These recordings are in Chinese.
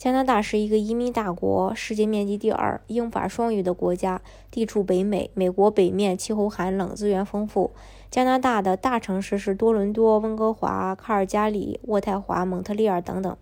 加拿大是一个移民大国，世界面积第二、英法双语的国家，地处北美。美国北面气候寒冷，资源丰富。加拿大的大城市是多伦多、温哥华、卡尔加里、渥太华、蒙特利尔等等。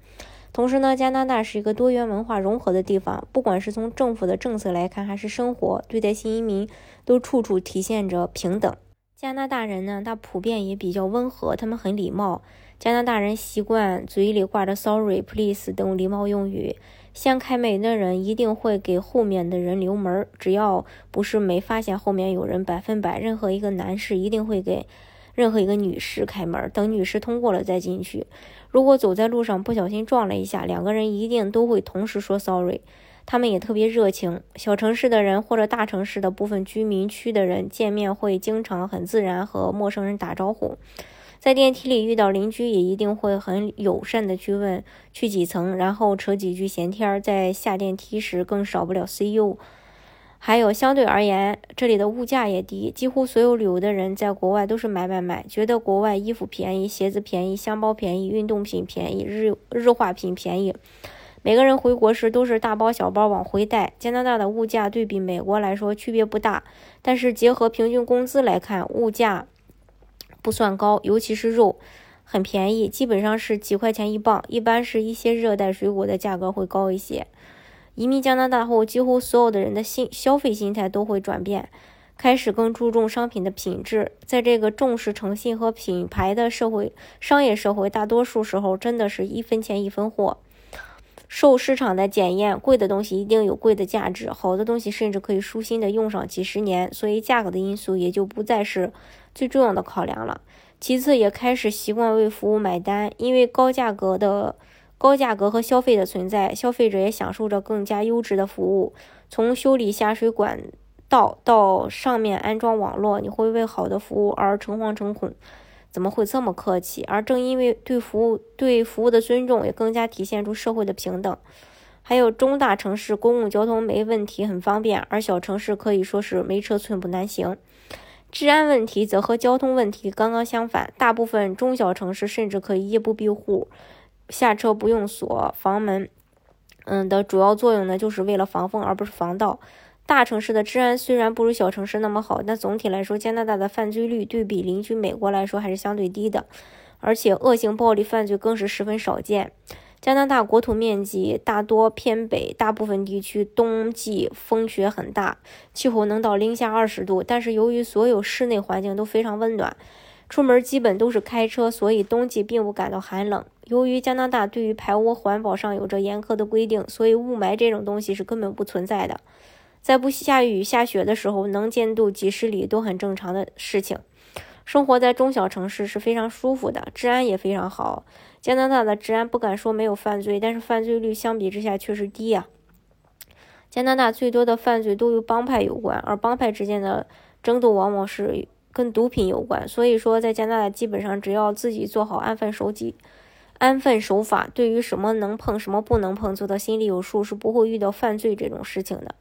同时呢，加拿大是一个多元文化融合的地方，不管是从政府的政策来看，还是生活对待新移民，都处处体现着平等。加拿大人呢，他普遍也比较温和，他们很礼貌。加拿大人习惯嘴里挂着 “sorry”、“please” 等礼貌用语。先开门的人一定会给后面的人留门，只要不是没发现后面有人，百分百任何一个男士一定会给任何一个女士开门，等女士通过了再进去。如果走在路上不小心撞了一下，两个人一定都会同时说 “sorry”。他们也特别热情。小城市的人或者大城市的部分居民区的人见面会经常很自然和陌生人打招呼。在电梯里遇到邻居，也一定会很友善的去问去几层，然后扯几句闲天儿。在下电梯时更少不了 CEO。还有相对而言，这里的物价也低，几乎所有旅游的人在国外都是买买买，觉得国外衣服便宜，鞋子便宜，箱包便宜，运动品便宜，日日化品便宜。每个人回国时都是大包小包往回带。加拿大的物价对比美国来说区别不大，但是结合平均工资来看，物价。不算高，尤其是肉很便宜，基本上是几块钱一磅。一般是一些热带水果的价格会高一些。移民加拿大后，几乎所有的人的心消费心态都会转变，开始更注重商品的品质。在这个重视诚信和品牌的社会商业社会，大多数时候真的是一分钱一分货。受市场的检验，贵的东西一定有贵的价值，好的东西甚至可以舒心的用上几十年，所以价格的因素也就不再是最重要的考量了。其次，也开始习惯为服务买单，因为高价格的高价格和消费的存在，消费者也享受着更加优质的服务。从修理下水管道到上面安装网络，你会为好的服务而诚惶诚恐。怎么会这么客气？而正因为对服务对服务的尊重，也更加体现出社会的平等。还有中大城市公共交通没问题，很方便；而小城市可以说是没车寸步难行。治安问题则和交通问题刚刚相反，大部分中小城市甚至可以夜不闭户，下车不用锁房门。嗯，的主要作用呢，就是为了防风而不是防盗。大城市的治安虽然不如小城市那么好，但总体来说，加拿大的犯罪率对比邻居美国来说还是相对低的，而且恶性暴力犯罪更是十分少见。加拿大国土面积大多偏北，大部分地区冬季风雪很大，气候能到零下二十度，但是由于所有室内环境都非常温暖，出门基本都是开车，所以冬季并不感到寒冷。由于加拿大对于排污环保上有着严苛的规定，所以雾霾这种东西是根本不存在的。在不下雨下雪的时候，能见度几十里都很正常的事情。生活在中小城市是非常舒服的，治安也非常好。加拿大的治安不敢说没有犯罪，但是犯罪率相比之下确实低呀。加拿大最多的犯罪都与帮派有关，而帮派之间的争斗往往是跟毒品有关。所以说，在加拿大基本上只要自己做好安分守己、安分守法，对于什么能碰、什么不能碰，做到心里有数，是不会遇到犯罪这种事情的。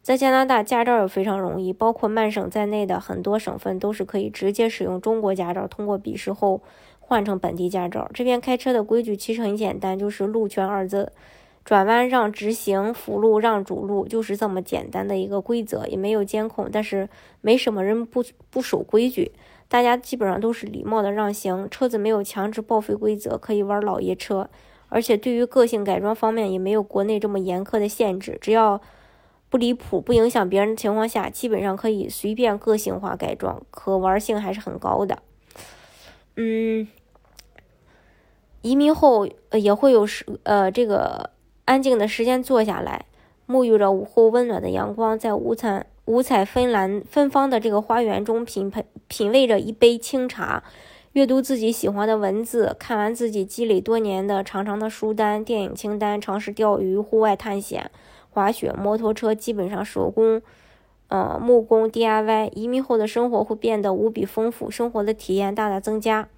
在加拿大，驾照也非常容易，包括曼省在内的很多省份都是可以直接使用中国驾照，通过笔试后换成本地驾照。这边开车的规矩其实很简单，就是路权二字，转弯让直行，辅路让主路，就是这么简单的一个规则，也没有监控，但是没什么人不不守规矩，大家基本上都是礼貌的让行，车子没有强制报废规则，可以玩老爷车，而且对于个性改装方面也没有国内这么严苛的限制，只要。不离谱、不影响别人的情况下，基本上可以随便个性化改装，可玩性还是很高的。嗯，移民后也会有时呃这个安静的时间坐下来，沐浴着午后温暖的阳光，在五彩五彩芬兰芬芳的这个花园中品品品味着一杯清茶，阅读自己喜欢的文字，看完自己积累多年的长长的书单、电影清单，尝试钓鱼、户外探险。滑雪、摩托车基本上手工，呃，木工 DIY，移民后的生活会变得无比丰富，生活的体验大大增加。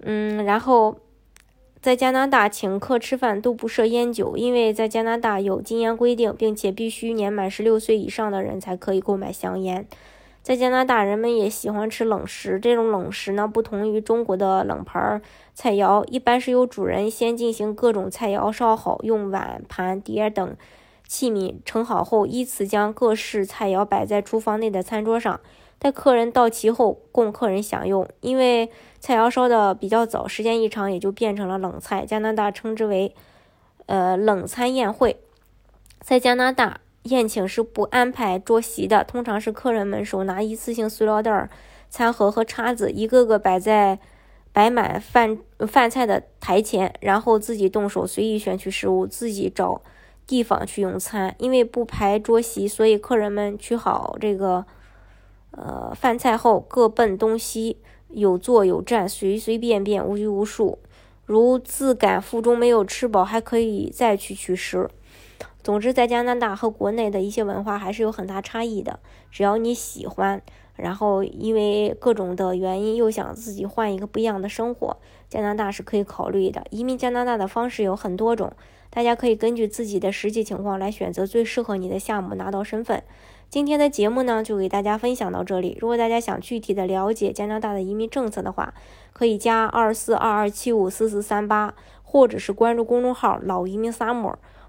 嗯，然后在加拿大请客吃饭都不设烟酒，因为在加拿大有禁烟规定，并且必须年满十六岁以上的人才可以购买香烟。在加拿大，人们也喜欢吃冷食，这种冷食呢，不同于中国的冷盘菜肴，一般是由主人先进行各种菜肴烧好，用碗盘碟等。器皿盛好后，依次将各式菜肴摆在厨房内的餐桌上，待客人到齐后供客人享用。因为菜肴烧的比较早，时间一长也就变成了冷菜。加拿大称之为“呃冷餐宴会”。在加拿大，宴请是不安排桌席的，通常是客人们手拿一次性塑料袋、餐盒和叉子，一个个摆在摆满饭饭菜的台前，然后自己动手随意选取食物，自己找。地方去用餐，因为不排桌席，所以客人们取好这个呃饭菜后各奔东西，有坐有站，随随便便，无拘无束。如自感腹中没有吃饱，还可以再去取食。总之，在加拿大和国内的一些文化还是有很大差异的。只要你喜欢，然后因为各种的原因又想自己换一个不一样的生活，加拿大是可以考虑的。移民加拿大的方式有很多种。大家可以根据自己的实际情况来选择最适合你的项目，拿到身份。今天的节目呢，就给大家分享到这里。如果大家想具体的了解加拿大的移民政策的话，可以加二四二二七五四四三八，或者是关注公众号“老移民 summer”，